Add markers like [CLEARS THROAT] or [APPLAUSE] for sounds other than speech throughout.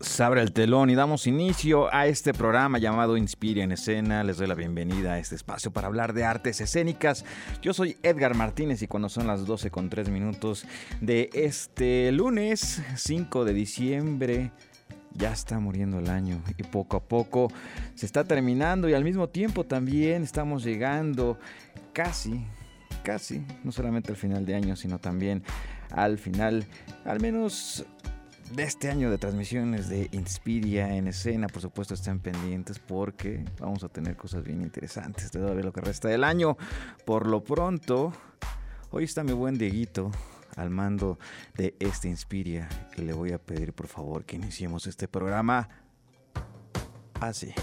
Se abre el telón y damos inicio a este programa llamado Inspira en Escena. Les doy la bienvenida a este espacio para hablar de artes escénicas. Yo soy Edgar Martínez y cuando son las 12 con 3 minutos de este lunes 5 de diciembre ya está muriendo el año y poco a poco se está terminando y al mismo tiempo también estamos llegando casi, casi, no solamente al final de año, sino también al final, al menos de este año de transmisiones de Inspiria en escena. Por supuesto, estén pendientes porque vamos a tener cosas bien interesantes todavía lo que resta del año. Por lo pronto, hoy está mi buen Dieguito al mando de este Inspiria y le voy a pedir por favor que iniciemos este programa así.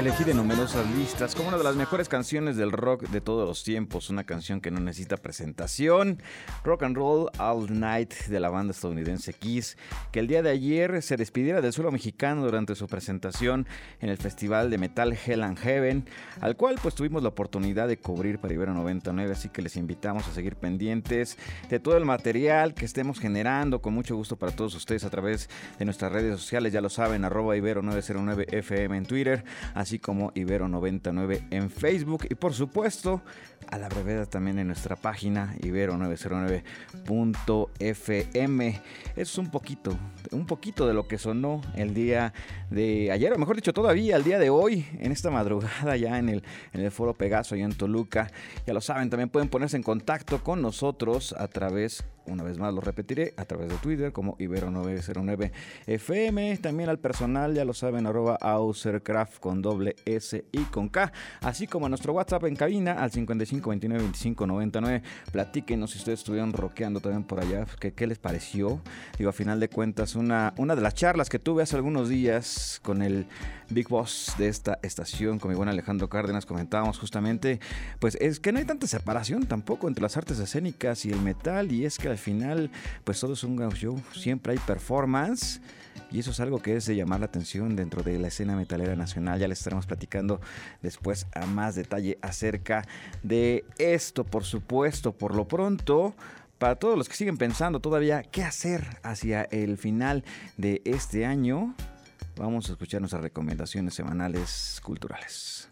Elegí de numerosas listas como una de las mejores canciones del rock de todos los tiempos, una canción que no necesita presentación, Rock and Roll All Night de la banda estadounidense Kiss, que el día de ayer se despidiera del suelo mexicano durante su presentación en el festival de metal Hell and Heaven, al cual pues tuvimos la oportunidad de cubrir para Ibero 99, así que les invitamos a seguir pendientes de todo el material que estemos generando. Con mucho gusto para todos ustedes a través de nuestras redes sociales, ya lo saben, arroba Ibero 909 FM en Twitter, así como Ibero99 en Facebook y por supuesto a la brevedad también en nuestra página ibero909.fm. Es un poquito, un poquito de lo que sonó el día de ayer, o mejor dicho, todavía el día de hoy, en esta madrugada ya en el, en el Foro Pegaso, allá en Toluca. Ya lo saben, también pueden ponerse en contacto con nosotros a través una vez más lo repetiré, a través de Twitter como Ibero909FM. También al personal, ya lo saben, arroba Ausercraft con doble S y con K. Así como a nuestro WhatsApp en cabina al 55 29 25 99. Platíquenos si ustedes estuvieron rockeando también por allá. ¿Qué, qué les pareció? Digo, a final de cuentas, una, una de las charlas que tuve hace algunos días con el Big Boss de esta estación, con mi buen Alejandro Cárdenas, comentábamos justamente, pues es que no hay tanta separación tampoco entre las artes escénicas y el metal. Y es que al final, pues todo es un show, siempre hay performance. Y eso es algo que es de llamar la atención dentro de la escena metalera nacional. Ya les estaremos platicando después a más detalle acerca de esto, por supuesto, por lo pronto. Para todos los que siguen pensando todavía qué hacer hacia el final de este año, vamos a escuchar nuestras recomendaciones semanales culturales.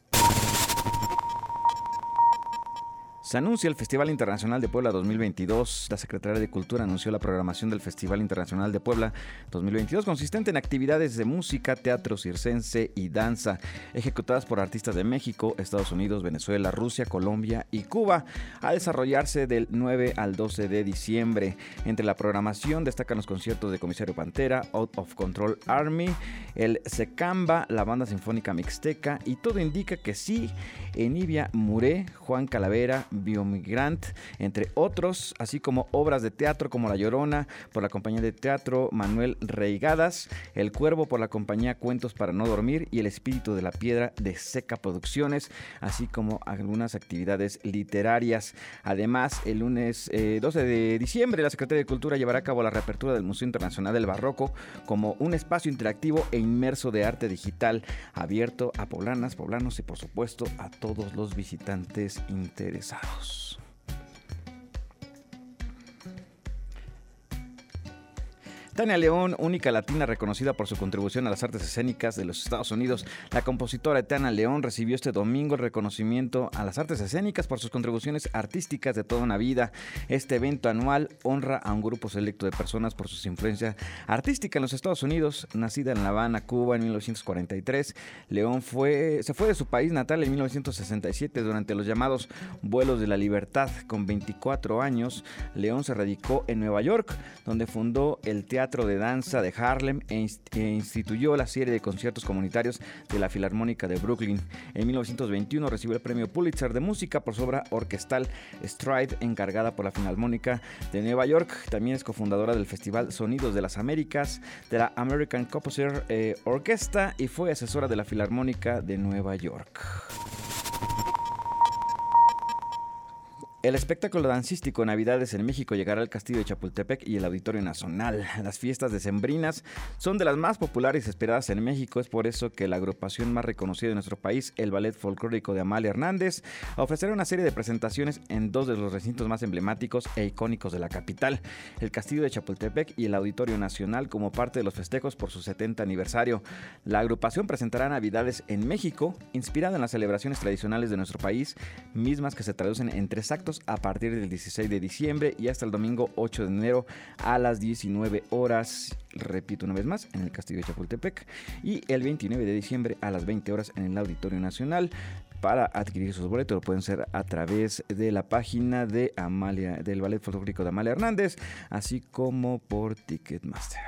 Se anuncia el Festival Internacional de Puebla 2022. La Secretaría de Cultura anunció la programación del Festival Internacional de Puebla 2022, consistente en actividades de música, teatro circense y danza, ejecutadas por artistas de México, Estados Unidos, Venezuela, Rusia, Colombia y Cuba, a desarrollarse del 9 al 12 de diciembre. Entre la programación destacan los conciertos de Comisario Pantera, Out of Control Army, el Secamba, la Banda Sinfónica Mixteca y todo indica que sí, Enivia Muré, Juan Calavera, Biomigrant, entre otros, así como obras de teatro como La Llorona por la compañía de teatro Manuel Reigadas, El Cuervo por la compañía Cuentos para no dormir y El Espíritu de la Piedra de Seca Producciones, así como algunas actividades literarias. Además, el lunes 12 de diciembre, la Secretaría de Cultura llevará a cabo la reapertura del Museo Internacional del Barroco como un espacio interactivo e inmerso de arte digital abierto a poblanas, poblanos y por supuesto a todos los visitantes interesados. Dios. Tania León, única latina reconocida por su contribución a las artes escénicas de los Estados Unidos, la compositora Tania León recibió este domingo el reconocimiento a las artes escénicas por sus contribuciones artísticas de toda una vida. Este evento anual honra a un grupo selecto de personas por su influencia artística en los Estados Unidos. Nacida en La Habana, Cuba en 1943, León fue, se fue de su país natal en 1967 durante los llamados vuelos de la libertad. Con 24 años, León se radicó en Nueva York, donde fundó el Teatro de Danza de Harlem e, e instituyó la serie de conciertos comunitarios de la Filarmónica de Brooklyn. En 1921 recibió el premio Pulitzer de Música por su obra orquestal Stride, encargada por la Filarmónica de Nueva York. También es cofundadora del Festival Sonidos de las Américas, de la American Composer eh, Orchestra y fue asesora de la Filarmónica de Nueva York. El espectáculo dancístico Navidades en México llegará al Castillo de Chapultepec y el Auditorio Nacional. [LAUGHS] Las fiestas decembrinas son de las más populares y esperadas en México. Es por eso que la agrupación más reconocida de nuestro país, el Ballet Folclórico de Amalia Hernández, ofrecerá una serie de presentaciones en dos de los recintos más emblemáticos e icónicos de la capital, el Castillo de Chapultepec y el Auditorio Nacional, como parte de los festejos por su 70 aniversario. La agrupación presentará Navidades en México, inspirada en las celebraciones tradicionales de nuestro país, mismas que se traducen en tres actos a partir del 16 de diciembre y hasta el domingo 8 de enero a las 19 horas. Repito una vez más, en el Castillo de Chapultepec. Y el 29 de diciembre a las 20 horas en el Auditorio Nacional. Para adquirir sus boletos lo pueden hacer a través de la página de Amalia, del Ballet Folclórico de Amalia Hernández, así como por Ticketmaster.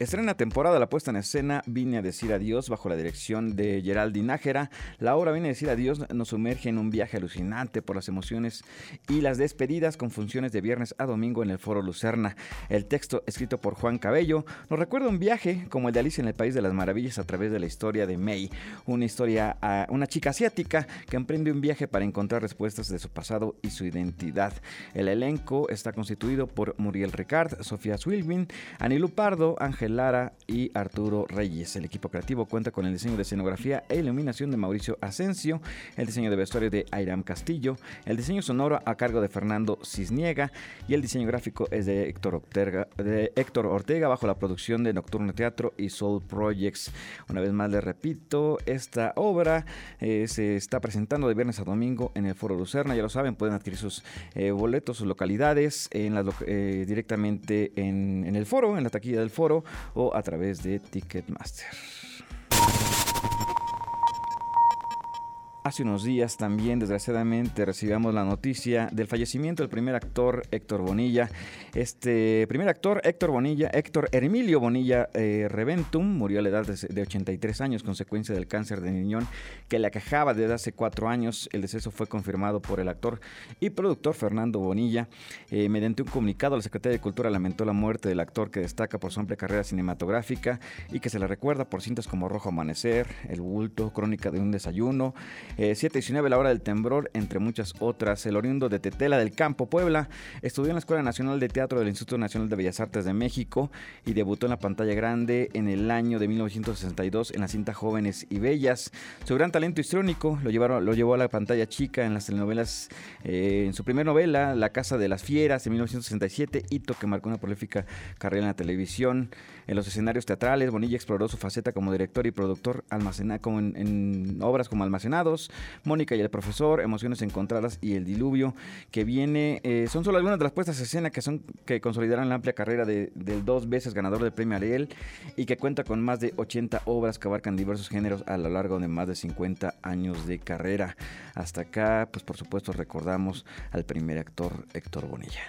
Estrena temporada la puesta en escena Vine a decir adiós bajo la dirección de Geraldine Nájera. La obra Vine a decir adiós nos sumerge en un viaje alucinante por las emociones y las despedidas con funciones de viernes a domingo en el Foro Lucerna. El texto escrito por Juan Cabello nos recuerda un viaje como el de Alicia en el País de las Maravillas a través de la historia de May, una historia a una chica asiática que emprende un viaje para encontrar respuestas de su pasado y su identidad. El elenco está constituido por Muriel Ricard, Sofía Swilwin, Anilu Pardo, Ángel Lara y Arturo Reyes. El equipo creativo cuenta con el diseño de escenografía e iluminación de Mauricio Asensio, el diseño de vestuario de Airam Castillo, el diseño sonoro a cargo de Fernando Cisniega y el diseño gráfico es de Héctor Ortega, de Héctor Ortega bajo la producción de Nocturno Teatro y Soul Projects. Una vez más les repito, esta obra eh, se está presentando de viernes a domingo en el Foro Lucerna, ya lo saben, pueden adquirir sus eh, boletos, sus localidades eh, directamente en, en el foro, en la taquilla del foro o a través de Ticketmaster. Hace unos días también, desgraciadamente, recibimos la noticia del fallecimiento del primer actor Héctor Bonilla. Este primer actor, Héctor Bonilla, Héctor Emilio Bonilla eh, Reventum, murió a la edad de, 83 años, consecuencia del cáncer de riñón que le aquejaba desde hace cuatro años. El deceso fue confirmado por el actor y productor Fernando Bonilla. Eh, mediante un comunicado, la Secretaría de Cultura lamentó la muerte del actor que destaca por su amplia carrera cinematográfica y que se le recuerda por cintas como Rojo Amanecer, El Bulto, Crónica de un Desayuno. 719 eh, La Hora del Temblor, entre muchas otras. El oriundo de Tetela del Campo, Puebla, estudió en la Escuela Nacional de Teatro del Instituto Nacional de Bellas Artes de México y debutó en la pantalla grande en el año de 1962 en la cinta Jóvenes y Bellas. Su gran talento histrónico lo, lo llevó a la pantalla chica en las telenovelas, eh, en su primera novela, La Casa de las Fieras, en 1967, hito que marcó una prolífica carrera en la televisión. En los escenarios teatrales, Bonilla exploró su faceta como director y productor almacena, como en obras como Almacenados, Mónica y el profesor, Emociones encontradas y El diluvio, que viene, eh, son solo algunas de las puestas a escena que son que consolidarán la amplia carrera de, del dos veces ganador del premio Ariel y que cuenta con más de 80 obras que abarcan diversos géneros a lo largo de más de 50 años de carrera. Hasta acá, pues por supuesto recordamos al primer actor Héctor Bonilla.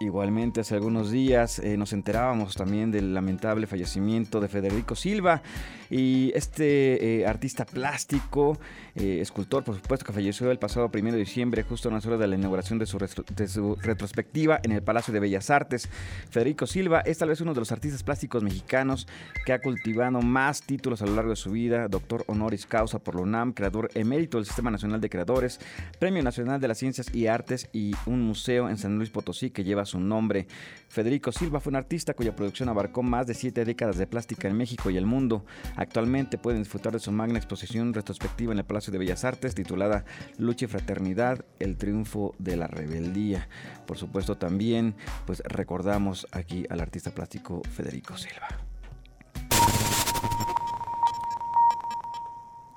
Igualmente, hace algunos días eh, nos enterábamos también del lamentable fallecimiento de Federico Silva y este eh, artista plástico, eh, escultor, por supuesto, que falleció el pasado 1 de diciembre, justo a unas horas de la inauguración de su, de su, retrospectiva en el Palacio de Bellas Artes. Federico Silva es tal vez uno de los artistas plásticos mexicanos que ha cultivado más títulos a lo largo de su vida, doctor honoris causa por la UNAM, creador emérito del Sistema Nacional de Creadores, Premio Nacional de las Ciencias y Artes y un museo en San Luis Potosí que lleva su nombre. Federico Silva fue un artista cuya producción abarcó más de siete décadas de plástica en México y el mundo. Actualmente pueden disfrutar de su magna exposición retrospectiva en el Palacio de Bellas Artes titulada Lucha y Fraternidad, el triunfo de la rebeldía. Por supuesto también pues recordamos aquí al artista plástico Federico Silva.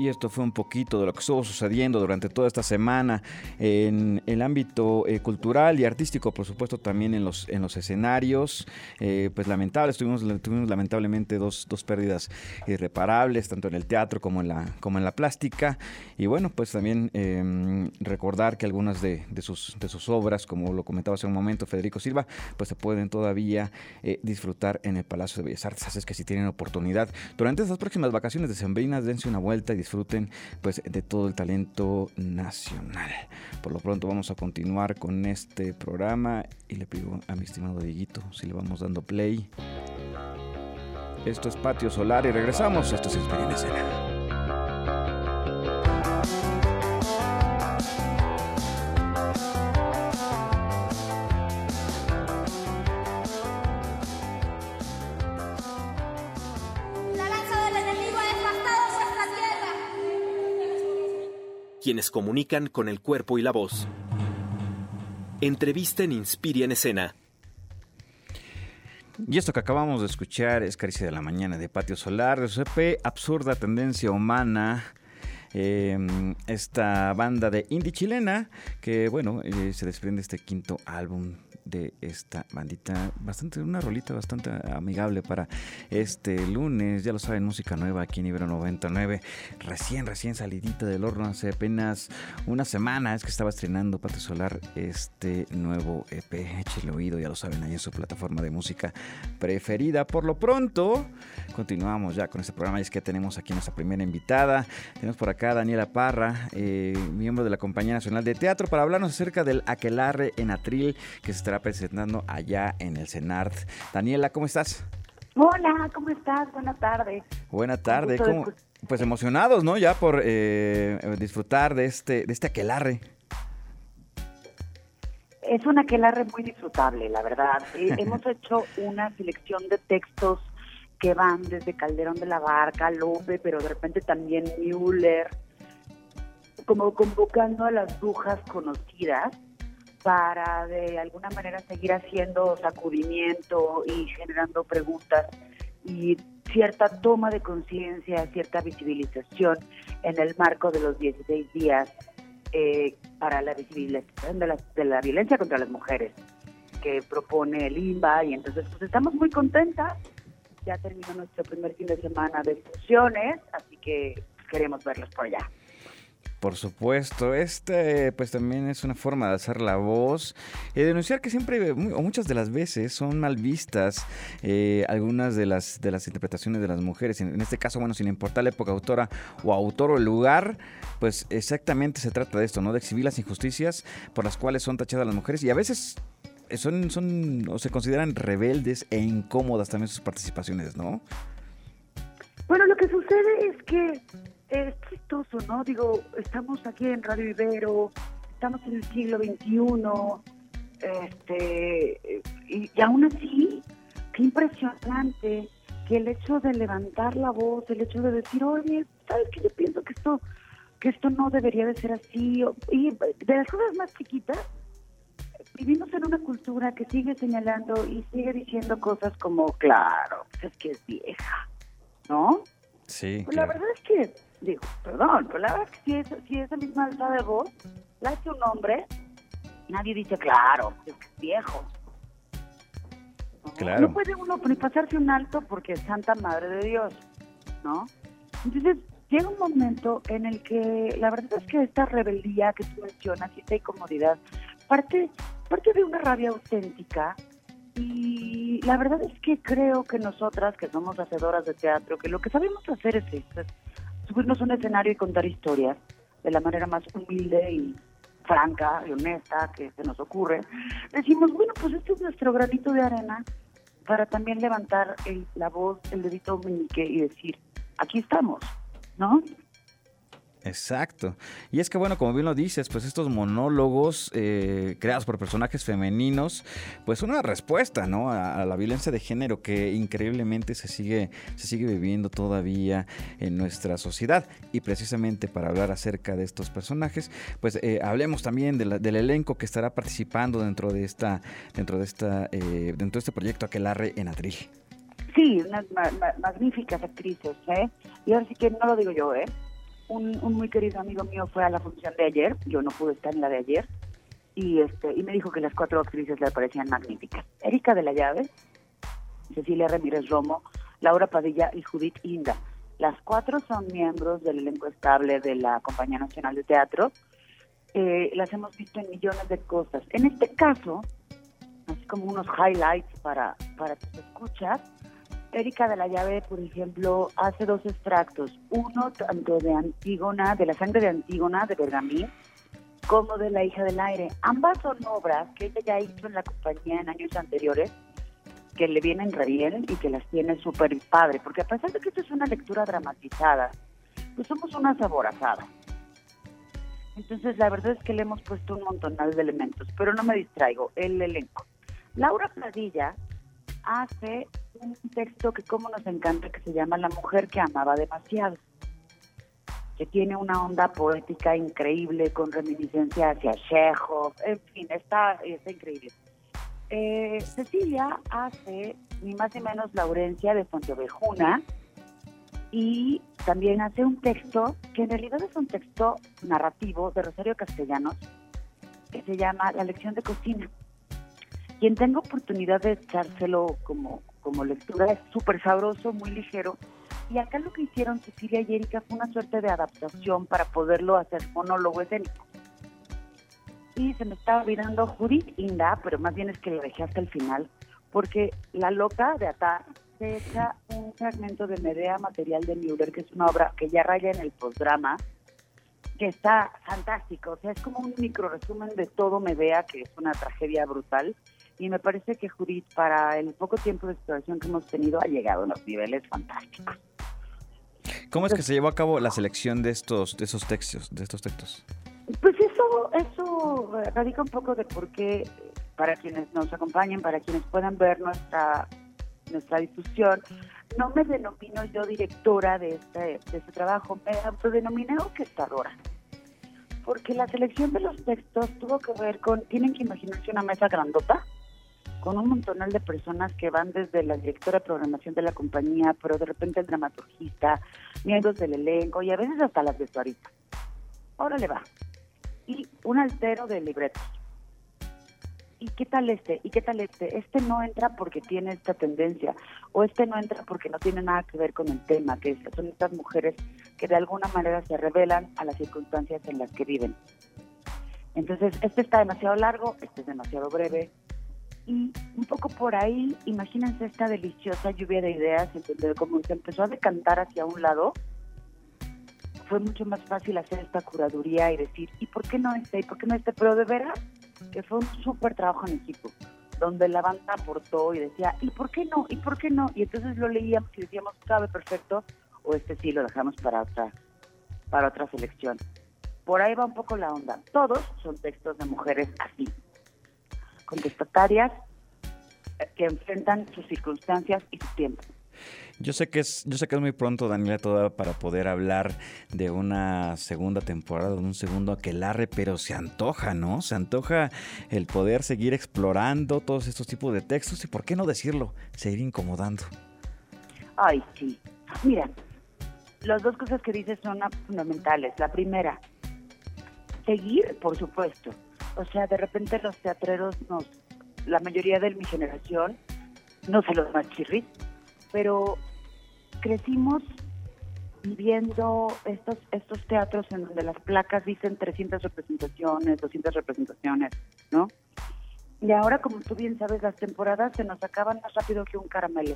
Y esto fue un poquito de lo que estuvo sucediendo durante toda esta semana en el ámbito eh, cultural y artístico, por supuesto también en los, en los escenarios. Eh, pues lamentables, tuvimos, tuvimos lamentablemente dos, dos, pérdidas irreparables, tanto en el teatro como en la, como en la plástica. Y bueno, pues también em, recordar que algunas de, de, sus, de sus obras, como lo comentaba hace un momento Federico Silva, pues se pueden todavía eh, disfrutar en el Palacio de Bellas Artes. Así es que si tienen oportunidad, durante estas próximas vacaciones de Sembrinas, dense una vuelta y disfruten disfruten pues de todo el talento nacional. Por lo pronto vamos a continuar con este programa y le pido a mi estimado Dieguito si le vamos dando play. Esto es Patio Solar y regresamos. Esto es Experiencia Escena. Quienes comunican con el cuerpo y la voz. Entrevista en Inspiria en Escena. Y esto que acabamos de escuchar es Caricia de la Mañana de Patio Solar, de Absurda Tendencia Humana. Em, esta banda de indie chilena que, bueno, eh, se desprende este quinto álbum de esta bandita. Bastante, una rolita bastante amigable para este lunes. Ya lo saben, música nueva aquí en Ibero 99. Recién, recién salidita del horno hace apenas una semana. Es que estaba estrenando Patio Solar este nuevo EP. Échale oído, ya lo saben, ahí en su plataforma de música preferida. Por lo pronto, continuamos ya con este programa. Y es que tenemos aquí nuestra primera invitada. Tenemos por acá Daniela Parra, eh, miembro de la Compañía Nacional de Teatro, para hablarnos acerca del Aquelarre en Atril que se estará presentando allá en el CENART. Daniela, ¿cómo estás? Hola, ¿cómo estás? Buenas tardes. Buenas tardes. Pues emocionados, ¿no? Ya por eh, disfrutar de este, de este aquelarre. Es un aquelarre muy disfrutable, la verdad. Eh, [LAUGHS] hemos hecho una selección de textos que van desde Calderón de la Barca, Lope, pero de repente también Müller, como convocando a las brujas conocidas para de alguna manera seguir haciendo sacudimiento y generando preguntas y cierta toma de conciencia, cierta visibilización en el marco de los 16 días eh, para la visibilización de la, de la violencia contra las mujeres que propone el INBA y entonces pues estamos muy contentas. Ya terminó nuestro primer fin de semana de funciones, así que queremos verlos por allá. Por supuesto, este pues también es una forma de hacer la voz y denunciar que siempre o muchas de las veces son mal vistas eh, algunas de las de las interpretaciones de las mujeres. En, este caso, bueno, sin importar la época autora o autor o el lugar, pues exactamente se trata de esto, ¿no? De exhibir las injusticias por las cuales son tachadas las mujeres y a veces son, son o se consideran rebeldes e incómodas también sus participaciones, ¿no? Bueno, lo que sucede es que es chistoso, ¿no? Digo, estamos aquí en Radio Ibero, estamos en el siglo XXI, este, y, aún así, qué impresionante que el hecho de levantar la voz, el hecho de decir, oye, ¿sabes qué? Yo pienso que esto, que esto no debería de ser así, y de las cosas más chiquitas, vivimos en una cultura que sigue señalando y sigue diciendo cosas como, claro, pues es que es vieja, ¿no? Sí. Pues La verdad es que digo, perdón, pero la verdad es que si, es, si esa misma alta de voz la hace un hombre, nadie dice, claro, es que es viejo. Claro. No puede uno ni pasarse un alto porque es Santa Madre de Dios, ¿no? Entonces, llega un momento en el que la verdad es que esta rebeldía que tú mencionas y esta incomodidad parte, parte de una rabia auténtica y la verdad es que creo que nosotras, que somos hacedoras de teatro, que lo que sabemos hacer es esto, subirnos a un escenario y contar historias de la manera más humilde y franca y honesta que se nos ocurre, decimos, bueno, pues este es nuestro granito de arena para también levantar la voz, el dedito meñique y decir, aquí estamos, ¿no? Exacto. Y es que bueno, como bien lo dices, pues estos monólogos eh, creados por personajes femeninos, pues una respuesta, ¿no? A, la violencia de género que increíblemente se sigue, se sigue viviendo todavía en nuestra sociedad. Y precisamente para hablar acerca de estos personajes, pues eh, hablemos también del elenco que estará participando dentro de esta, dentro de esta, eh, dentro de este proyecto Aquelarre en Atril. Sí, unas magníficas actrices, ¿eh? Y ahora sí que no lo digo yo, ¿eh? Un, muy querido amigo mío fue a la función de ayer, yo no pude estar en la de ayer, y este y me dijo que las cuatro actrices le parecían magníficas. Erika de la Llave, Cecilia Ramírez Romo, Laura Padilla y Judith Inda. Las cuatro son miembros del elenco estable de la Compañía Nacional de Teatro. Eh, las hemos visto en millones de cosas. En este caso, así como unos highlights para, para tus escuchas, Erika de la Llave, por ejemplo, hace dos extractos, uno tanto de Antígona, de la sangre de Antígona, de Bergamín, como de La hija del aire. Ambas son obras que ella ya hizo en la compañía en años anteriores, que le vienen re bien y que las tiene súper padre, porque a pesar de que esto es una lectura dramatizada, pues somos una saborazada. Entonces, la verdad es que le hemos puesto un montón de elementos, pero no me distraigo, el elenco. Laura Pradilla hace un texto que como nos encanta, que se llama La mujer que amaba demasiado, que tiene una onda poética increíble con reminiscencia hacia Chekhov, en fin, está, está increíble. Eh, Cecilia hace ni más ni menos Laurencia de Fontevejuna y también hace un texto que en realidad es un texto narrativo de Rosario Castellanos que se llama La lección de cocina. Quien tenga oportunidad de echárselo como, como lectura es súper sabroso, muy ligero. Y acá lo que hicieron Cecilia y Erika fue una suerte de adaptación para poderlo hacer monólogo escénico. Y se me estaba olvidando Judith Inda, pero más bien es que lo dejé hasta el final, porque La Loca de Atar se echa un fragmento de Medea Material de Müller, que es una obra que ya raya en el postdrama, que está fantástico. O sea, es como un micro resumen de todo Medea, que es una tragedia brutal y me parece que Judith, para el poco tiempo de exploración que hemos tenido, ha llegado a unos niveles fantásticos. ¿Cómo es que se llevó a cabo la selección de estos, de esos textos, de estos textos? Pues eso, eso radica un poco de por qué, para quienes nos acompañen, para quienes puedan ver nuestra nuestra difusión, no me denomino yo directora de este, de este trabajo, me autodenominé orquestadora porque la selección de los textos tuvo que ver con, tienen que imaginarse una mesa grandota, con un montonal de personas que van desde la directora de programación de la compañía, pero de repente el dramaturgista, miembros del elenco y a veces hasta las vestuaristas. Órale va. Y un altero de libretos. ¿Y qué tal este? ¿Y qué tal este? Este no entra porque tiene esta tendencia, o este no entra porque no tiene nada que ver con el tema, que son estas mujeres que de alguna manera se revelan a las circunstancias en las que viven. Entonces, este está demasiado largo, este es demasiado breve, y un poco por ahí, imagínense esta deliciosa lluvia de ideas, donde como se empezó a decantar hacia un lado, fue mucho más fácil hacer esta curaduría y decir, ¿y por qué no este? ¿Y por qué no este? Pero de veras que fue un súper trabajo en equipo, donde la banda aportó y decía, ¿y por qué no? ¿Y por qué no? Y entonces lo leíamos y decíamos, cabe perfecto, o este sí lo dejamos para otra, para otra selección. Por ahí va un poco la onda. Todos son textos de mujeres así, contestatarias eh, que enfrentan sus circunstancias y su tiempo. Yo sé que es, yo sé que es muy pronto, Daniela, toda para poder hablar de una segunda temporada, de un segundo aquelarre, pero se antoja, ¿no? Se antoja el poder seguir explorando todos estos tipos de textos y, ¿por qué no decirlo? Seguir incomodando. Ay, sí. Mira, las dos cosas que dices son fundamentales. La primera, seguir, por supuesto o sea, de repente los teatreros nos, la mayoría de mi generación, no sé los más chirris, pero crecimos viendo estos estos teatros en donde las placas dicen 300 representaciones, 200 representaciones, ¿no? Y ahora, como tú bien sabes, las temporadas se nos acaban más rápido que un caramelo.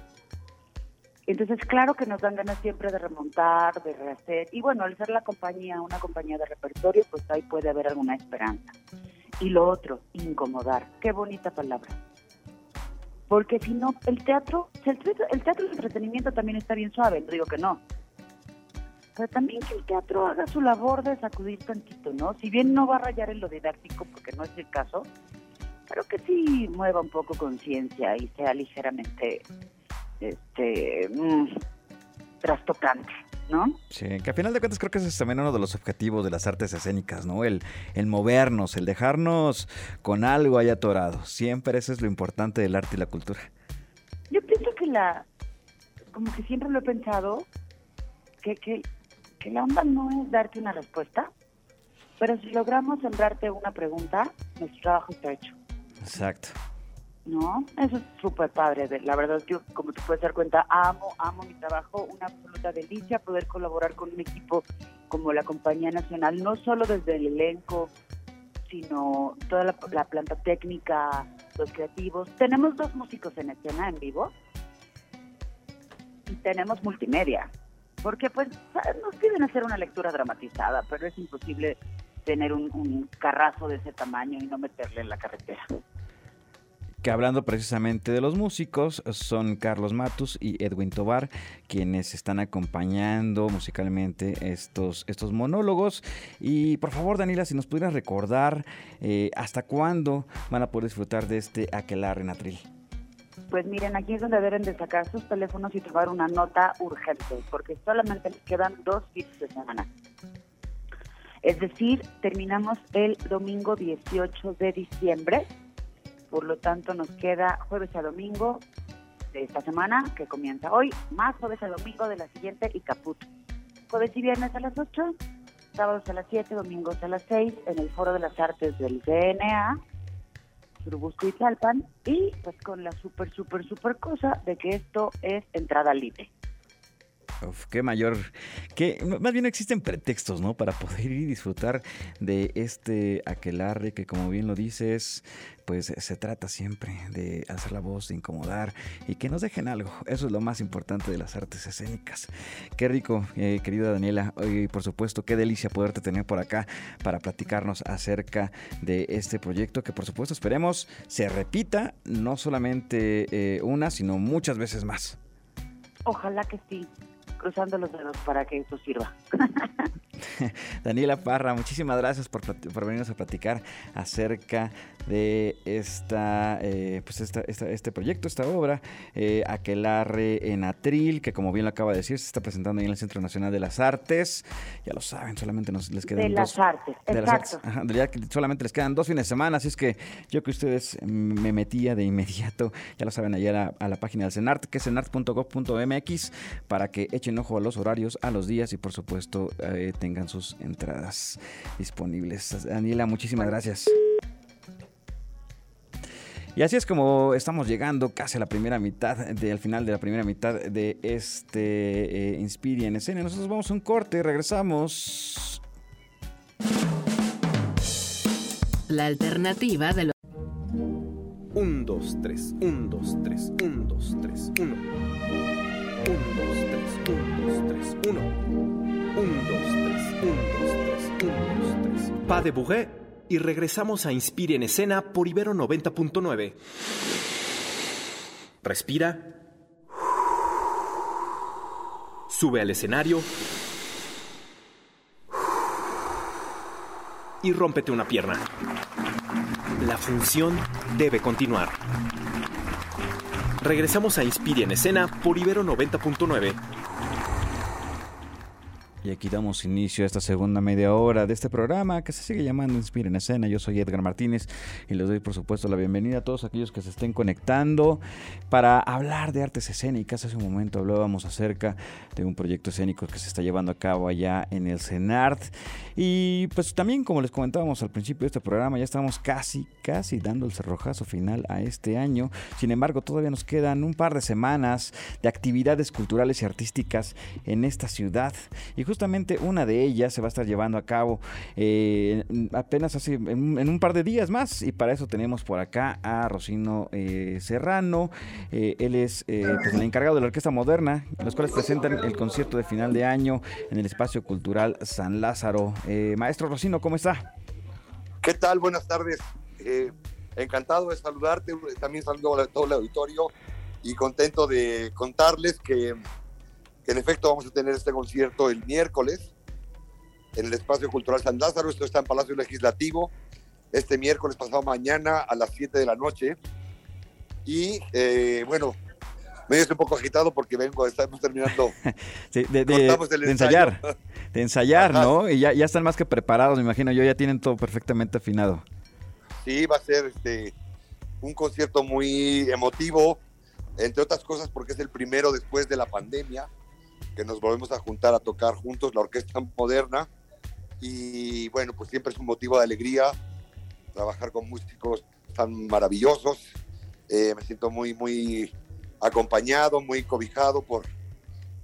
Entonces, claro que nos dan ganas siempre de remontar, de rehacer. Y bueno, al ser la compañía, una compañía de repertorio, pues ahí puede haber alguna esperanza. Y lo otro, incomodar. Qué bonita palabra. Porque si no, el teatro, el teatro, el teatro de entretenimiento también está bien suave, no digo que no. pero también que el teatro haga su labor de sacudir tantito, ¿no? Si bien no va a rayar en lo didáctico, porque no es el caso, pero que sí mueva un poco conciencia y sea ligeramente este mm, trastocante. ¿No? Sí, que a final de cuentas creo que ese es también uno de los objetivos de las artes escénicas, ¿no? El, el movernos, el dejarnos con algo ahí atorado. Siempre eso es lo importante del arte y la cultura. Yo pienso que la, como que siempre lo he pensado, que, que, que la onda no es darte una respuesta, pero si logramos sembrarte una pregunta, nuestro trabajo está hecho. Exacto. ¿No? Eso es súper padre. La verdad, yo, como te puedes dar cuenta, amo, amo mi trabajo. Una absoluta delicia poder colaborar con un equipo como la Compañía Nacional, no solo desde el elenco, sino toda la, la planta técnica, los creativos. Tenemos dos músicos en escena en vivo y tenemos multimedia. Porque pues nos piden hacer una lectura dramatizada, pero es imposible tener un, un carrazo de ese tamaño y no meterle en la carretera. Que hablando precisamente de los músicos, son Carlos Matus y Edwin Tobar quienes están acompañando musicalmente estos, estos monólogos. Y por favor, Daniela, si nos pudieras recordar eh, hasta cuándo van a poder disfrutar de este Aquelarre en Atril. Pues miren, aquí es donde deben de sacar sus teléfonos y tomar una nota urgente, porque solamente les quedan dos fines de semana. Es decir, terminamos el domingo 18 de diciembre, por lo tanto nos queda jueves a domingo de esta semana, que comienza hoy, más jueves a domingo de la siguiente y caput. Jueves y viernes a las 8, sábados a las 7, domingos a las 6, en el Foro de las Artes del DNA, Churubusco y Tlalpan, y pues con la súper, súper, súper cosa de que esto es entrada libre. Uf, qué mayor, que más bien existen pretextos, ¿no? Para poder ir y disfrutar de este aquelarre que como bien lo dices, pues se trata siempre de hacer la voz, de incomodar y que nos dejen algo. Eso es lo más importante de las artes escénicas. Qué rico, eh, querida Daniela. Y por supuesto, qué delicia poderte tener por acá para platicarnos acerca de este proyecto que por supuesto esperemos se repita no solamente eh, una, sino muchas veces más. Ojalá que sí, cruzando los dedos para que eso sirva. [LAUGHS] [LAUGHS] Daniela Parra, muchísimas gracias por, por venirnos a platicar acerca de esta, eh, pues esta, esta- este proyecto, esta obra, eh, Aquelarre en Atril, que como bien lo acaba de decir, se está presentando ahí en el Centro Nacional de las Artes. Ya lo saben, solamente nos les quedan De dos. las artes, de las exacto. artes. Ajá, de ya solamente les quedan dos fines de semana, así es que yo que ustedes me metía de inmediato, ya lo saben, allá a la, a la página del CENART, que es cenart.gov.mx, para que echen ojo a los horarios, a los días y por supuesto eh, tengan sus entradas disponibles. Daniela, muchísimas gracias. Y así es como estamos llegando casi a la primera mitad, de, al final de la primera mitad de este eh, Inspire en escena. Nosotros vamos a un corte, regresamos. La alternativa de los 1, 2, 3, 1, 2, 3, 1, 2, 3, 1. 1, 2, 3, 1, 2, 3, 1. 1, 2, 3, 1, 2, 3, 1, 2, 3. Pa de Bourré y regresamos a Inspire en escena por Ibero 90.9. Respira. Sube al escenario. Y rómpete una pierna. La función debe continuar. Regresamos a Inspire en escena por Ibero 90.9. Y aquí damos inicio a esta segunda media hora de este programa que se sigue llamando Inspira en Escena. Yo soy Edgar Martínez y les doy por supuesto la bienvenida a todos aquellos que se estén conectando para hablar de artes escénicas. Hace un momento hablábamos acerca de un proyecto escénico que se está llevando a cabo allá en el CENART. Y pues también como les comentábamos al principio de este programa, ya estamos casi, casi dando el cerrojazo final a este año. Sin embargo, todavía nos quedan un par de semanas de actividades culturales y artísticas en esta ciudad. Y justamente una de ellas se va a estar llevando a cabo eh, apenas así en, un par de días más. Y para eso tenemos por acá a Rocino eh, Serrano. Eh, él es pues, el encargado de la Orquesta Moderna, los cuales presentan el concierto de final de año en el Espacio Cultural San Lázaro. Maestro Rocino, ¿cómo está? ¿Qué tal? Buenas tardes. Eh, encantado de saludarte. También saludo a todo el auditorio y contento de contarles que En efecto, vamos a tener este concierto el miércoles en el Espacio Cultural San Lázaro. Esto está en Palacio Legislativo. Este miércoles pasado mañana a las 7 de la noche. Y eh, bueno, me estoy un poco agitado porque vengo, estamos terminando. [LAUGHS] Sí, de, ensayar, de ensayar, Ajá. ¿no? Y ya, ya están más que preparados, me imagino yo, ya tienen todo perfectamente afinado. Sí, va a ser este, un concierto muy emotivo, entre otras cosas porque es el primero después de la pandemia que nos volvemos a juntar a tocar juntos la orquesta moderna y bueno, pues siempre es un motivo de alegría trabajar con músicos tan maravillosos. Eh, me siento muy, muy acompañado, muy cobijado por,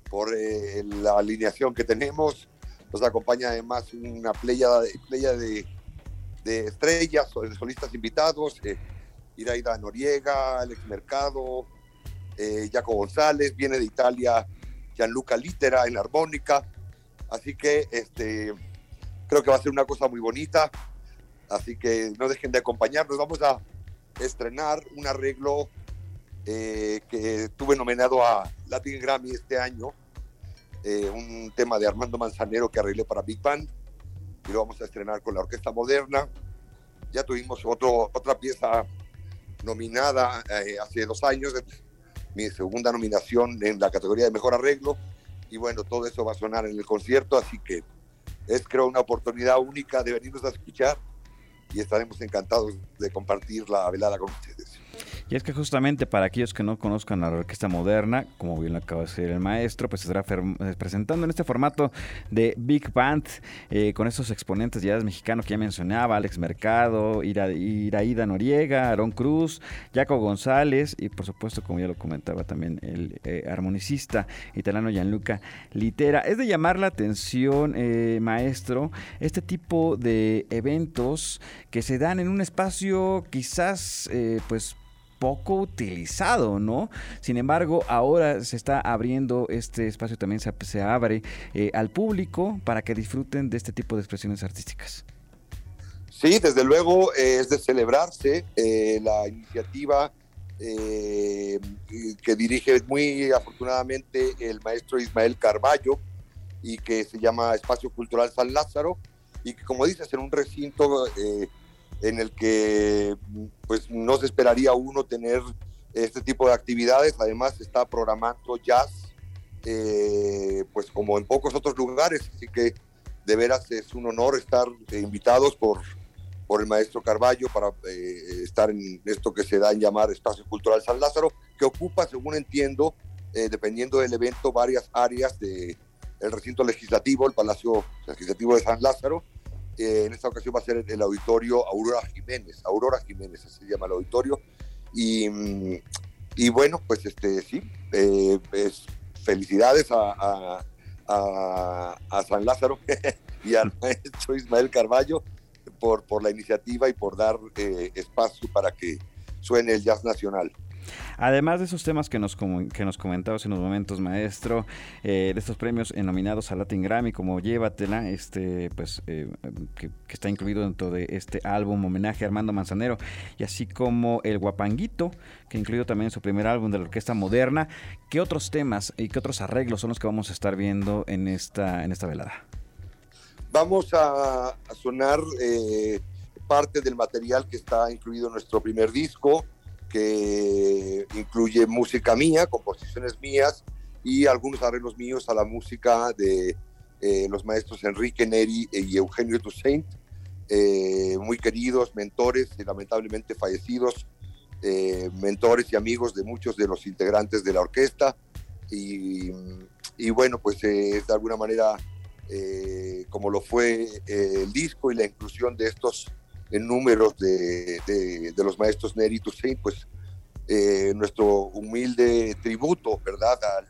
por eh, la alineación que tenemos. Nos acompaña además una playa playa de, de estrellas, de solistas invitados, eh, Iraida Noriega, Alex Mercado, eh, Jaco González, viene de Italia Gianluca Litera en armónica, así que este, creo que va a ser una cosa muy bonita, así que no dejen de acompañarnos, vamos a estrenar un arreglo eh, que tuve nominado a Latin Grammy este año, eh, un tema de Armando Manzanero que arreglé para Big Band, y lo vamos a estrenar con la Orquesta Moderna. Ya tuvimos otro, otra pieza nominada eh, hace dos años, mi segunda nominación en la categoría de Mejor Arreglo, y bueno, todo eso va a sonar en el concierto, así que es creo una oportunidad única de venirnos a escuchar y estaremos encantados de compartir la velada con ustedes. Y es que justamente para aquellos que no conozcan la orquesta moderna, como bien lo acaba de decir el maestro, pues estará eh, presentando en este formato de Big Band, eh, con estos exponentes ya mexicanos que ya mencionaba, Alex Mercado, Ira, Iraída Noriega, Aarón Cruz, Jaco González y por supuesto, como ya lo comentaba también, el eh, armonicista italiano Gianluca Litera. Es de llamar la atención, maestro, este tipo de eventos que se dan en un espacio quizás, pues, poco utilizado, ¿no? Sin embargo, ahora se está abriendo este espacio, también se, abre eh, al público para que disfruten de este tipo de expresiones artísticas. Sí, desde luego eh, es de celebrarse eh, la iniciativa que dirige muy afortunadamente el maestro Ismael Carballo y que se llama Espacio Cultural San Lázaro y que como dices en un recinto en el que pues no se esperaría uno tener este tipo de actividades, además está programando jazz eh, pues como en pocos otros lugares, así que de veras es un honor estar eh, invitados por, por el maestro Carballo para eh, estar en esto que se da en llamar Espacio Cultural San Lázaro, que ocupa, según entiendo, eh, dependiendo del evento, varias áreas del recinto legislativo, el Palacio Legislativo de San Lázaro. Eh, en esta ocasión va a ser el auditorio Aurora Jiménez, Aurora Jiménez, así se llama el auditorio. Y, mm, y bueno, pues este sí, eh, es felicidades a, a, a, a San Lázaro [LAUGHS] y al maestro Ismael Carballo por, por la iniciativa y por dar eh, espacio para que suene el jazz nacional. Además de esos temas que nos, que nos comentabas en los momentos, maestro, eh, de estos premios nominados a Latin Grammy, como Llévatela, este, pues, eh, que, que está incluido dentro de este álbum homenaje a Armando Manzanero, y así como El Guapanguito, que incluido también en su primer álbum de la Orquesta Moderna. ¿Qué otros temas y qué otros arreglos son los que vamos a estar viendo en esta, en esta velada? Vamos a, a sonar eh, parte del material que está incluido en nuestro primer disco, que incluye música mía, composiciones mías y algunos arreglos míos a la música de eh, los maestros Enrique Neri y Eugenio Toussaint, eh, muy queridos, mentores y lamentablemente fallecidos, eh, mentores y amigos de muchos de los integrantes de la orquesta. Y, y bueno, pues eh, de alguna manera como lo fue el disco y la inclusión de estos eh, números de, de, de los maestros Neri Toussaint, pues eh, nuestro humilde tributo, ¿verdad? Al,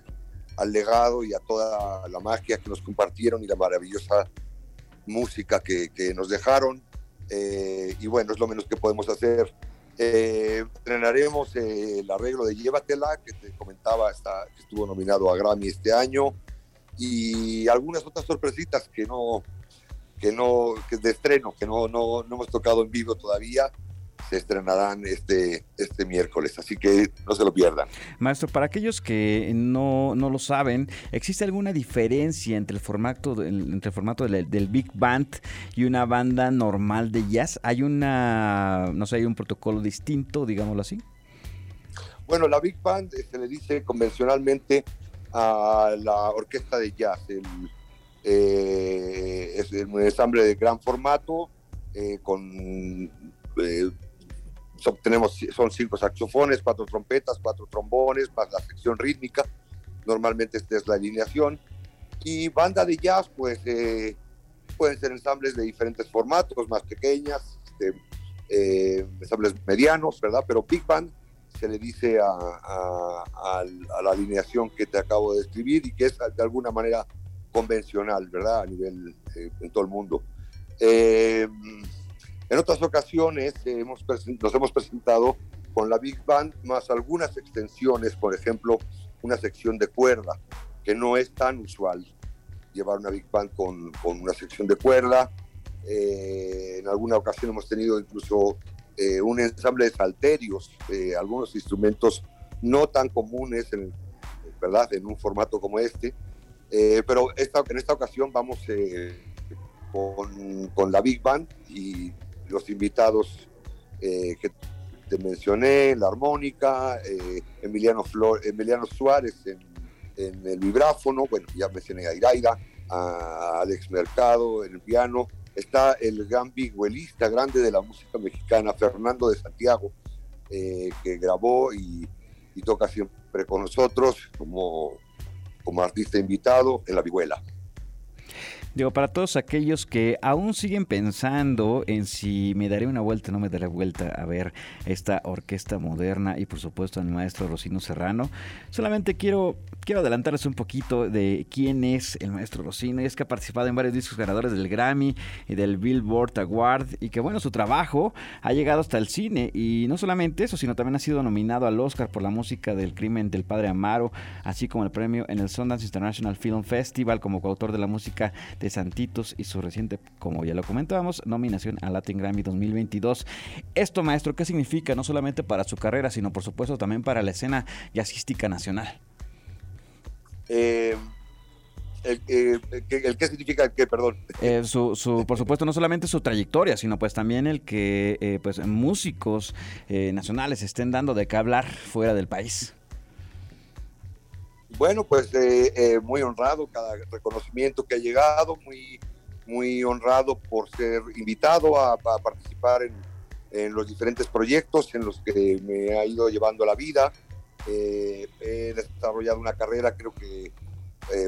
al, legado y a toda la magia que nos compartieron y la maravillosa música que, que nos dejaron. Eh, y bueno, es lo menos que podemos hacer. Eh, estrenaremos eh, el arreglo de Llévatela, que te comentaba, está, que estuvo nominado a Grammy este año y algunas otras sorpresitas que no, que no, que es de estreno, que no, no, no hemos tocado en vivo todavía. se estrenarán este, este miércoles, así que no se lo pierdan. Maestro, para aquellos que no, no lo saben, ¿existe alguna diferencia entre el formato, entre el formato del, del, Big Band y una banda normal de jazz? ¿Hay una, no sé, hay un protocolo distinto, digámoslo así? Bueno, la Big Band se le dice convencionalmente a la orquesta de jazz. Eh, es un ensamble de gran formato eh, con eh, tenemos, son cinco saxofones, cuatro trompetas, cuatro trombones, más la sección rítmica. Normalmente esta es la alineación. Y banda de jazz, pues pueden ser ensambles de diferentes formatos, más pequeñas, este, ensambles medianos, ¿verdad? Pero Big Band se le dice a, la alineación que te acabo de describir y que es de alguna manera convencional, ¿verdad? A nivel eh, en todo el mundo. Eh, en otras ocasiones hemos, nos hemos presentado con la Big Band más algunas extensiones, por ejemplo, una sección de cuerda, que no es tan usual llevar una Big Band con, con una sección de cuerda. Eh, en alguna ocasión hemos tenido incluso eh, un ensamble de salterios, eh, algunos instrumentos no tan comunes, en, ¿verdad? En un formato como este. Eh, pero en esta ocasión vamos con, con, la Big Band y los invitados que te mencioné, la armónica, Emiliano, Flor, Emiliano Suárez en, el vibráfono, bueno, ya mencioné a Iraida, a Alex Mercado en el piano, está el gran viguelista grande de la música mexicana, Fernando de Santiago, eh, que grabó y, toca siempre con nosotros como, como artista invitado en la vihuela. Digo, para todos aquellos que aún siguen pensando en si me daré una vuelta o no me daré vuelta a ver esta orquesta moderna y por supuesto a mi maestro Rosino Serrano, solamente quiero, quiero adelantarles un poquito de quién es el maestro Rosino. Es que ha participado en varios discos ganadores del Grammy y del Billboard Award y que bueno, su trabajo ha llegado hasta el cine y no solamente eso, sino también ha sido nominado al Oscar por la música del crimen del padre Amaro, así como el premio en el Sundance International Film Festival como coautor de la música de Santitos y su reciente, como ya lo comentábamos, nominación a Latin Grammy 2022. Esto, maestro, ¿qué significa no solamente para su carrera, sino por supuesto también para la escena jazzística nacional? Eh, el, eh, qué significa el qué, perdón. Eh, su, por supuesto, no solamente su trayectoria, sino pues también el que pues músicos nacionales estén dando de qué hablar fuera del país. Bueno, pues eh, eh, muy honrado cada reconocimiento que ha llegado, muy, muy honrado por ser invitado a, participar en, los diferentes proyectos en los que me ha ido llevando la vida. Eh, he desarrollado una carrera creo que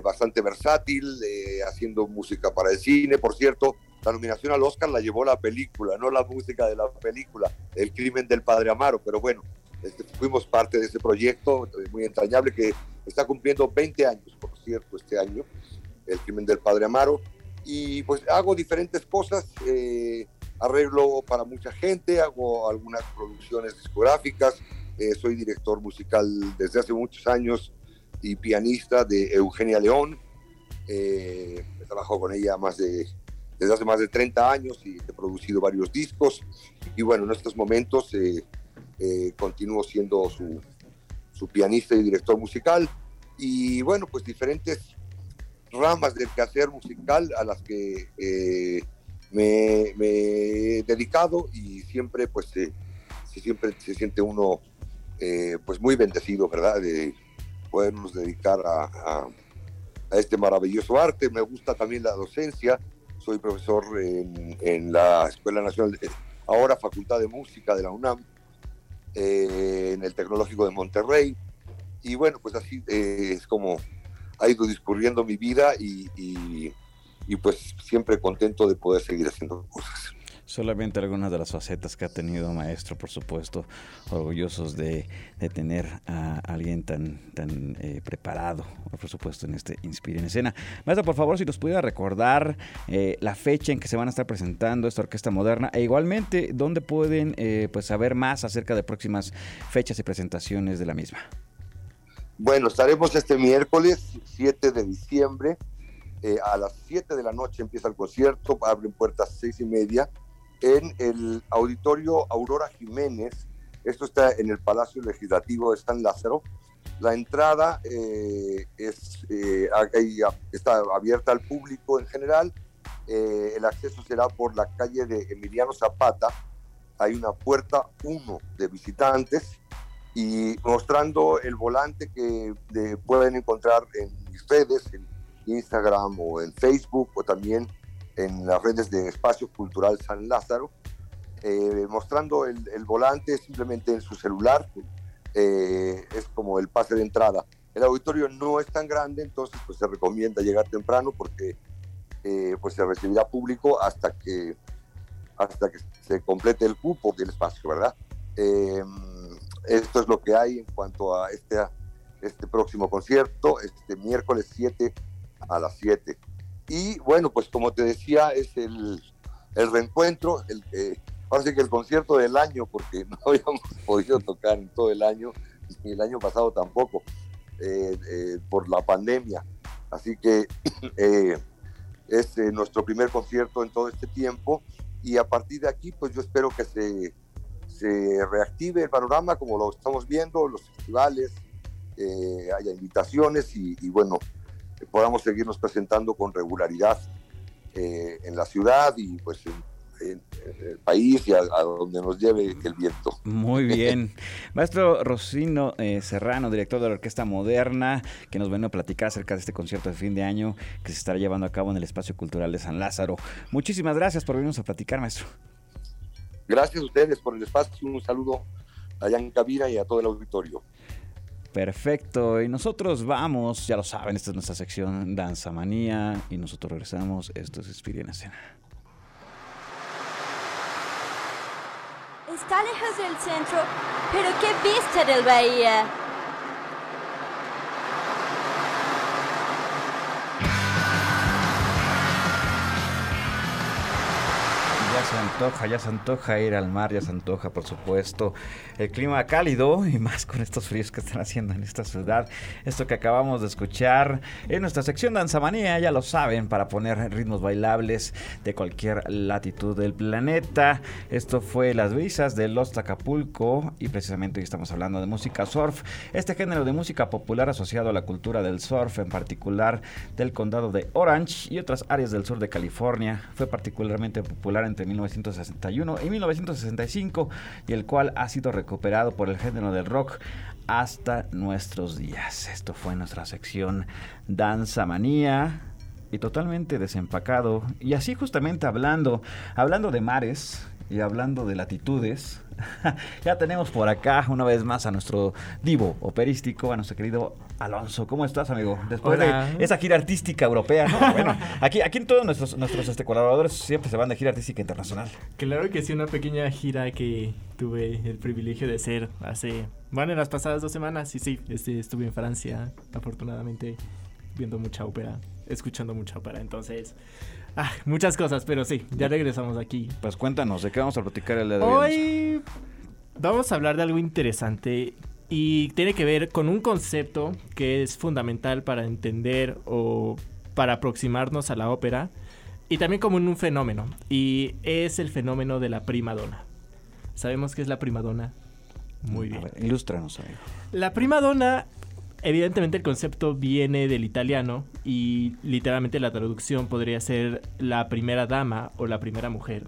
bastante versátil, haciendo música para el cine. Por cierto, la nominación al Oscar la llevó la película, no la música de la película, El crimen del padre Amaro, pero bueno, este, fuimos parte de ese proyecto muy entrañable que está cumpliendo 20 años, por cierto, este año, el crimen del padre Amaro. Y pues hago diferentes cosas, eh, arreglo para mucha gente, hago algunas producciones discográficas, eh, soy director musical desde hace muchos años y pianista de Eugenia León. Eh, he trabajado con ella más de, desde hace más de 30 años y he producido varios discos. Y bueno, en estos momentos eh, continúo siendo su, su pianista y director musical, y bueno, pues diferentes ramas del quehacer musical a las que eh, me, he dedicado y siempre pues se, siempre se siente uno eh, pues muy bendecido, ¿verdad? De podernos dedicar a, a, este maravilloso arte. Me gusta también la docencia, soy profesor en, la Escuela Nacional, ahora Facultad de Música de la UNAM, eh, en el Tecnológico de Monterrey. Y bueno, pues así eh, es como ha ido discurriendo mi vida y, y pues siempre contento de poder seguir haciendo cosas solamente algunas de las facetas que ha tenido maestro, por supuesto, orgullosos de, tener a alguien tan, tan eh, preparado, por supuesto, en este Inspire en Escena. Maestro, por favor, si nos pudiera recordar eh, la fecha en que se van a estar presentando esta orquesta moderna e igualmente dónde pueden eh, pues saber más acerca de próximas fechas y presentaciones de la misma. Bueno, estaremos este miércoles 7 de diciembre. a las 7 de la noche empieza el concierto, abren puertas seis y media en el auditorio Aurora Jiménez. Esto está en el Palacio Legislativo de San Lázaro. La entrada eh, es, eh, está abierta al público en general. Eh, el acceso será por la calle de Emiliano Zapata. Hay una puerta 1 de visitantes y mostrando el volante que pueden encontrar en mis redes, en Instagram o en Facebook o también en las redes de Espacio Cultural San Lázaro, eh, mostrando el, volante simplemente en su celular, eh, es como el pase de entrada. El auditorio no es tan grande, entonces pues se recomienda llegar temprano porque eh, pues se recibirá público hasta que, hasta que se complete el cupo del espacio, ¿verdad? esto es lo que hay en cuanto a este, este próximo concierto, este miércoles 7 a las 7. Y bueno, pues como te decía, es el, el reencuentro, el, eh, ahora que el concierto del año, porque [LAUGHS] no habíamos podido tocar en todo el año, ni el año pasado tampoco, eh, eh, por la pandemia. Así que [CLEARS THROAT] es nuestro primer concierto en todo este tiempo y a partir de aquí, pues yo espero que se, se reactive el panorama como lo estamos viendo, los festivales, haya invitaciones y bueno, podamos seguirnos presentando con regularidad eh, en la ciudad y pues en, el país y a, donde nos lleve el viento. Muy [LAUGHS] bien. Maestro Rosino eh, Serrano, director de la Orquesta Moderna, que nos viene a platicar acerca de este concierto de fin de año que se estará llevando a cabo en el Espacio Cultural de San Lázaro. Muchísimas gracias por venirnos a platicar, maestro. Gracias a ustedes por el espacio. Un saludo a Jan Cabira y a todo el auditorio. Perfecto, y nosotros vamos, ya lo saben, esta es nuestra sección Danza Manía y nosotros regresamos, esto es Espiria en Escena. Está lejos del centro, pero qué vista del bahía. Ya se antoja ir al mar, ya se antoja, por supuesto, el clima cálido y más con estos fríos que están haciendo en esta ciudad. Esto que acabamos de escuchar en nuestra sección Danzamanía, ya lo saben, para poner ritmos bailables de cualquier latitud del planeta. Esto fue Las Brisas de Los Acapulco y precisamente hoy estamos hablando de música surf, este género de música popular asociado a la cultura del surf, en particular del condado de Orange y otras áreas del sur de California. Fue particularmente popular entre 1961 y 1965 y el cual ha sido recuperado por el género del rock hasta nuestros días. Esto fue nuestra sección Danza Manía y totalmente desempacado y así justamente hablando, hablando de mares y hablando de latitudes, [LAUGHS] ya tenemos por acá una vez más a nuestro divo operístico, a nuestro querido Alonso. ¿Cómo estás, amigo? Después de esa gira artística europea, Bueno, aquí, aquí todos nuestros, nuestros este, colaboradores siempre se van de gira artística internacional. Claro que sí, una pequeña gira que tuve el privilegio de hacer hace, bueno, en las pasadas dos semanas, y sí, este, estuve en Francia, afortunadamente, viendo mucha ópera, escuchando mucha ópera, entonces... Ah, muchas cosas, pero sí, ya regresamos aquí. Pues cuéntanos, ¿de qué vamos a platicar el día de hoy? Hoy vamos a hablar de algo interesante y tiene que ver con un concepto que es fundamental para entender o para aproximarnos a la ópera y también como un fenómeno y es el fenómeno de la prima donna. ¿Sabemos qué es la prima donna? Muy bien. ilústranos, La prima donna Evidentemente el concepto viene del italiano y literalmente la traducción podría ser la primera dama o la primera mujer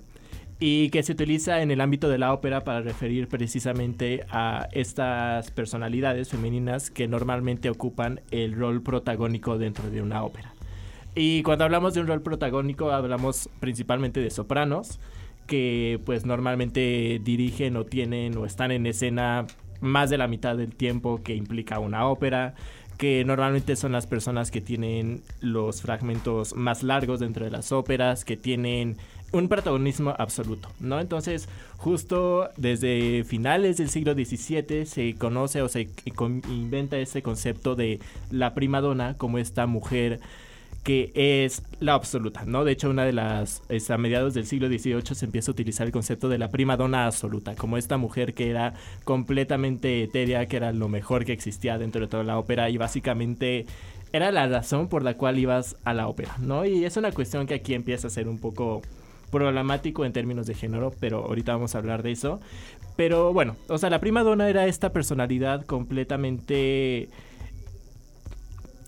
y que se utiliza en el ámbito de la ópera para referir precisamente a estas personalidades femeninas que normalmente ocupan el rol protagónico dentro de una ópera. Y cuando hablamos de un rol protagónico hablamos principalmente de sopranos que pues normalmente dirigen o tienen o están en escena más de la mitad del tiempo que implica una ópera, que normalmente son las personas que tienen los fragmentos más largos dentro de las óperas, que tienen un protagonismo absoluto, ¿no? Entonces, justo desde finales del siglo XVII se conoce o se inventa este concepto de la prima donna como esta mujer que es la absoluta, ¿no? De hecho, una de las, a mediados del siglo XVIII se empieza a utilizar el concepto de la prima donna absoluta, como esta mujer que era completamente etérea, que era lo mejor que existía dentro de toda la ópera y básicamente era la razón por la cual ibas a la ópera, ¿no? Y es una cuestión que aquí empieza a ser un poco problemático en términos de género, pero ahorita vamos a hablar de eso. Pero bueno, o sea, la prima donna era esta personalidad completamente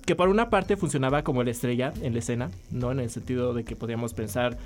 que por una parte funcionaba como la estrella en la escena, ¿no? En el sentido de que podíamos pensar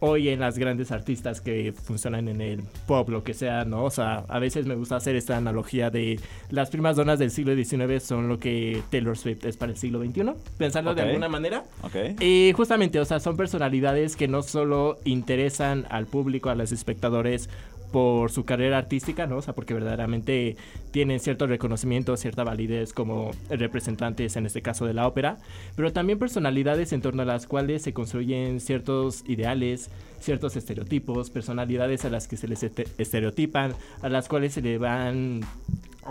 hoy en las grandes artistas que funcionan en el pop, lo que sea, ¿no? O sea, a veces me gusta hacer esta analogía de las primas donas del siglo XIX son lo que Taylor Swift es para el siglo XXI, pensarlo de alguna manera. Ok. Y justamente, o sea, son personalidades que no solo interesan al público, a los espectadores por su carrera artística, ¿no? O sea, porque verdaderamente tienen cierto reconocimiento, cierta validez como representantes, en este caso de la ópera, pero también personalidades en torno a las cuales se construyen ciertos ideales, ciertos estereotipos, personalidades a las que se les este- estereotipan, a las cuales se le van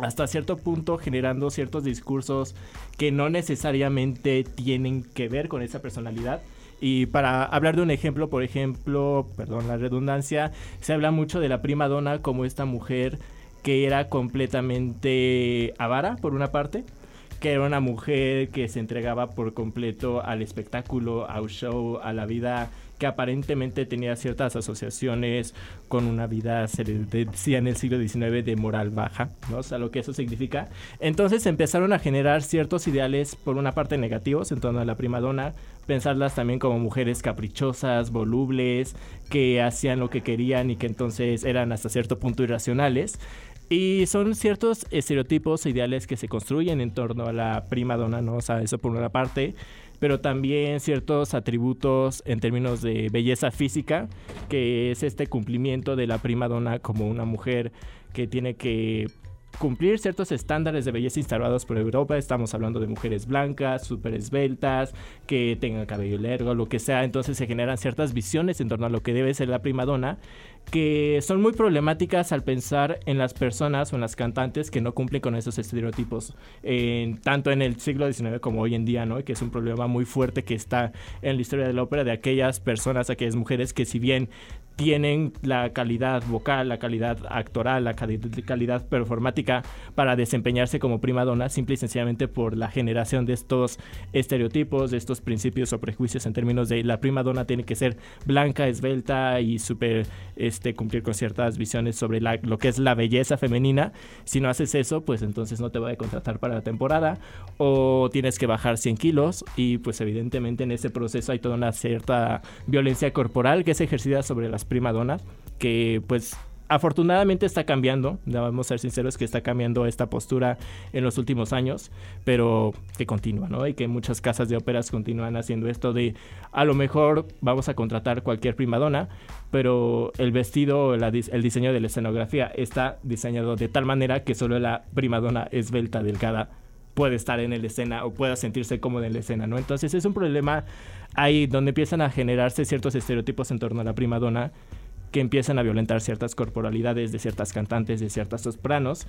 hasta cierto punto generando ciertos discursos que no necesariamente tienen que ver con esa personalidad. Y para hablar de un ejemplo, por ejemplo, perdón la redundancia, se habla mucho de la prima donna como esta mujer que era completamente avara, por una parte, que era una mujer que se entregaba por completo al espectáculo, al show, a la vida que aparentemente tenía ciertas asociaciones con una vida, se le decía en el siglo XIX, de moral baja, ¿no? O sea, lo que eso significa. Entonces empezaron a generar ciertos ideales, por una parte negativos en torno a la prima donna, pensarlas también como mujeres caprichosas, volubles, que hacían lo que querían y que entonces eran hasta cierto punto irracionales. Y son ciertos estereotipos e ideales que se construyen en torno a la prima donna, ¿no? O sea, eso por una parte, pero también ciertos atributos en términos de belleza física, que es este cumplimiento de la prima donna como una mujer que tiene que cumplir ciertos estándares de belleza instaurados por Europa. Estamos hablando de mujeres blancas, súper esbeltas, que tengan cabello largo, lo que sea. Entonces se generan ciertas visiones en torno a lo que debe ser la prima donna que son muy problemáticas al pensar en las personas o en las cantantes que no cumplen con esos estereotipos, tanto en el siglo XIX como hoy en día, ¿no? Que es un problema muy fuerte que está en la historia de la ópera de aquellas personas, aquellas mujeres que si bien tienen la calidad vocal, la calidad actoral, la cali- calidad performática para desempeñarse como prima donna, simple y sencillamente por la generación de estos estereotipos, de estos principios o prejuicios en términos de la prima donna tiene que ser blanca, esbelta y súper este, cumplir con ciertas visiones sobre la- lo que es la belleza femenina. Si no haces eso, pues entonces no te voy a contratar para la temporada o tienes que bajar 100 kilos y pues evidentemente en ese proceso hay toda una cierta violencia corporal que es ejercida sobre las primadonas que pues afortunadamente está cambiando, vamos a ser sinceros que está cambiando esta postura en los últimos años, pero que continúa, ¿no? Y que muchas casas de óperas continúan haciendo esto de a lo mejor vamos a contratar cualquier primadona, pero el vestido, la el diseño de la escenografía está diseñado de tal manera que solo la primadona esbelta, delgada, puede estar en la escena o pueda sentirse cómoda en la escena, ¿no? Entonces es un problema ahí donde empiezan a generarse ciertos estereotipos en torno a la primadona que empiezan a violentar ciertas corporalidades de ciertas cantantes, de ciertas sopranos.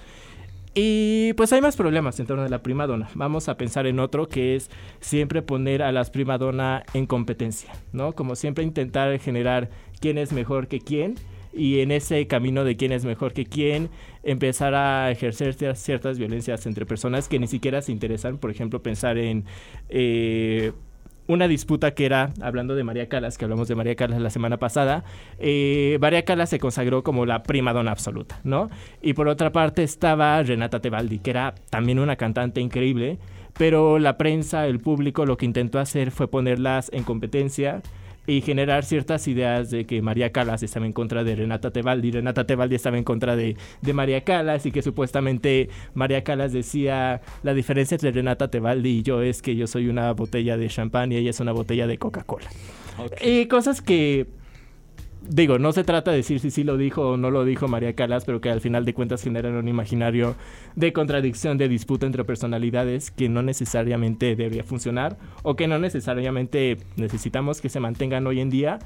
Y pues hay más problemas en torno a la primadona. Vamos a pensar en otro que es siempre poner a las primadona en competencia, ¿no? Como siempre intentar generar quién es mejor que quién y en ese camino de quién es mejor que quién empezar a ejercer cier- ciertas violencias entre personas que ni siquiera se interesan. Por ejemplo, pensar en eh, una disputa que era, hablando de María Calas, que hablamos de María Calas la semana pasada, eh, María Calas se consagró como la prima donna absoluta, ¿no? Y por otra parte estaba Renata Tebaldi, que era también una cantante increíble, pero la prensa, el público, lo que intentó hacer fue ponerlas en competencia y generar ciertas ideas de que María Calas estaba en contra de Renata Tebaldi, Renata Tebaldi estaba en contra de, de María Calas y que supuestamente María Calas decía la diferencia entre Renata Tebaldi y yo es que yo soy una botella de champán y ella es una botella de Coca-Cola. Y cosas que digo, no se trata de decir si sí lo dijo o no lo dijo María Calas, pero que al final de cuentas generan un imaginario de contradicción, de disputa entre personalidades que no necesariamente debería funcionar o que no necesariamente necesitamos que se mantengan hoy en día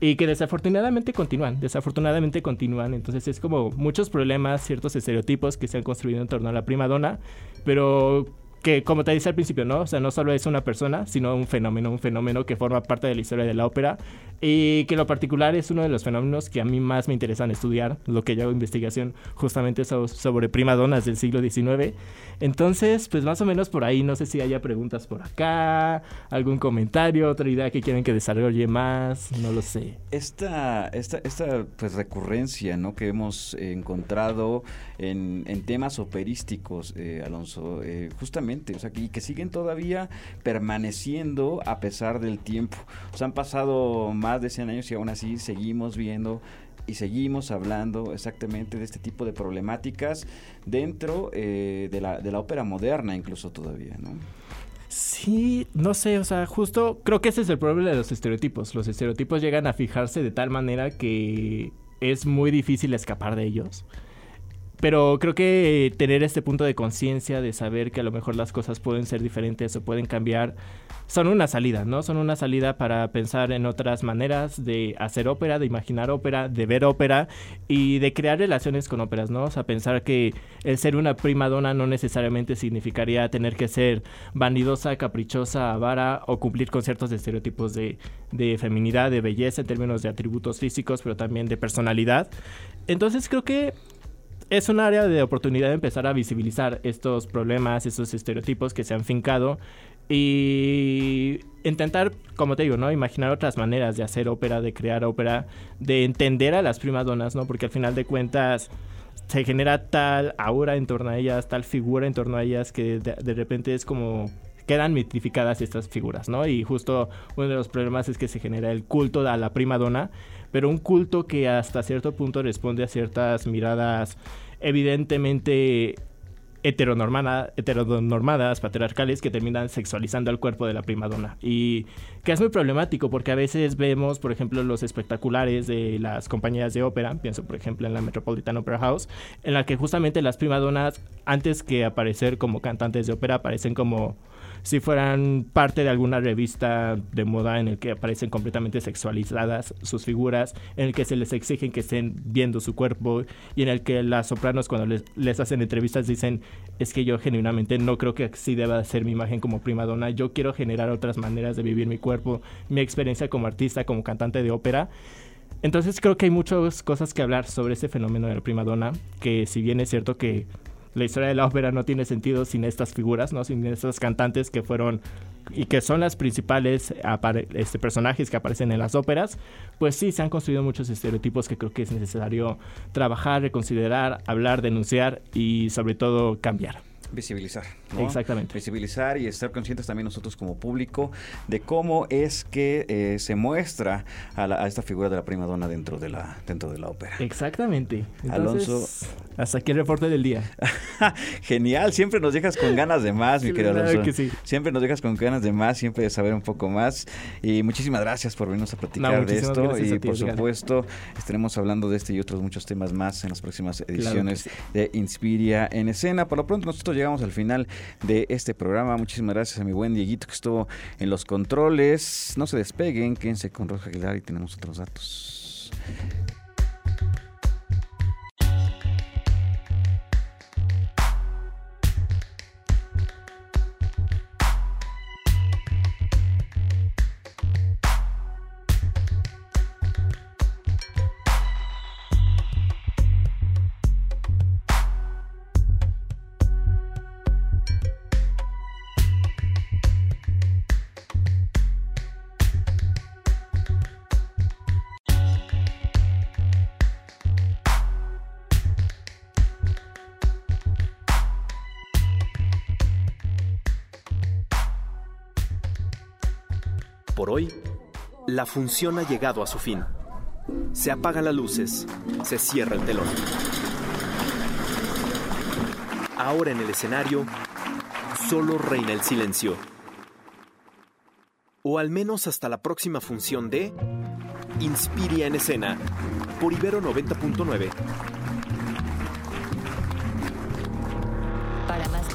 y que desafortunadamente continúan, desafortunadamente continúan. Entonces es como muchos problemas, ciertos estereotipos que se han construido en torno a la prima donna, pero que como te dice al principio, ¿no? O sea, no solo es una persona, sino un fenómeno, un fenómeno que forma parte de la historia de la ópera y que en lo particular es uno de los fenómenos que a mí más me interesan estudiar, lo que yo hago investigación justamente so- sobre primadonas del siglo XIX. Entonces, pues más o menos por ahí, no sé si haya preguntas por acá, algún comentario, otra idea que quieren que desarrolle más, no lo sé. Esta, esta, esta pues recurrencia ¿no? que hemos encontrado en, en temas operísticos, eh, Alonso, eh, justamente, o sea, y que siguen todavía permaneciendo a pesar del tiempo. O sea, han pasado más de 100 años y aún así seguimos viendo y seguimos hablando exactamente de este tipo de problemáticas dentro eh, de, la, de la ópera moderna incluso todavía, ¿no? Sí, no sé, o sea, justo creo que ese es el problema de los estereotipos. Los estereotipos llegan a fijarse de tal manera que es muy difícil escapar de ellos. Pero creo que tener este punto de conciencia, de saber que a lo mejor las cosas pueden ser diferentes o pueden cambiar, son una salida, ¿no? Son una salida para pensar en otras maneras de hacer ópera, de imaginar ópera, de ver ópera y de crear relaciones con óperas, ¿no? O sea, pensar que el ser una prima donna no necesariamente significaría tener que ser vanidosa, caprichosa, avara o cumplir con ciertos estereotipos de, de feminidad, de belleza en términos de atributos físicos, pero también de personalidad. Entonces creo que es un área de oportunidad de empezar a visibilizar estos problemas, estos estereotipos que se han fincado y intentar, como te digo, ¿no? Imaginar otras maneras de hacer ópera, de crear ópera, de entender a las primas donas, ¿no? Porque al final de cuentas se genera tal aura en torno a ellas, tal figura en torno a ellas que de, de repente es como quedan mitificadas estas figuras, ¿no? Y justo uno de los problemas es que se genera el culto a la prima donna, pero un culto que hasta cierto punto responde a ciertas miradas evidentemente heteronormada- heteronormadas, patriarcales, que terminan sexualizando el cuerpo de la prima donna. Y que es muy problemático porque a veces vemos, por ejemplo, los espectaculares de las compañías de ópera, pienso por ejemplo en la Metropolitan Opera House, en la que justamente las primadonas, antes que aparecer como cantantes de ópera, aparecen como si fueran parte de alguna revista de moda en el que aparecen completamente sexualizadas sus figuras, en el que se les exigen que estén viendo su cuerpo y en el que las sopranos cuando les, les hacen entrevistas dicen es que yo genuinamente no creo que así deba ser mi imagen como prima donna, yo quiero generar otras maneras de vivir mi cuerpo, mi experiencia como artista, como cantante de ópera. Entonces creo que hay muchas cosas que hablar sobre ese fenómeno de la prima donna, que si bien es cierto que la historia de la ópera no tiene sentido sin estas figuras, ¿no? Sin estas cantantes que fueron y que son las principales este, personajes que aparecen en las óperas, pues sí, se han construido muchos estereotipos que creo que es necesario trabajar, reconsiderar, hablar, denunciar y sobre todo cambiar. Visibilizar. ¿no? Exactamente. Visibilizar y estar conscientes también nosotros como público de cómo es que eh, se muestra a, la- a esta figura de la prima donna dentro de la, dentro de la ópera. Exactamente. Alonso. Hasta aquí el reporte del día. [LAUGHS] Genial, siempre nos dejas con ganas de más, mi querido Alonso. que sí. Siempre nos dejas con ganas de más, siempre de saber un poco más. Y muchísimas gracias por venirnos a platicar de esto. Y ti, por Edgar. supuesto, estaremos hablando de este y otros muchos temas más en las próximas ediciones sí. de Inspiria en escena. Por lo pronto, nosotros llegamos al final de este programa. Muchísimas gracias a mi buen Dieguito que estuvo en los controles. No se despeguen, quédense con Roja Aguilar y tenemos otros datos. Función ha llegado a su fin. Se apagan las luces, se cierra el telón. Ahora en el escenario, solo reina el silencio. O al menos hasta la próxima función de Inspiria en escena, por Ibero 90.9.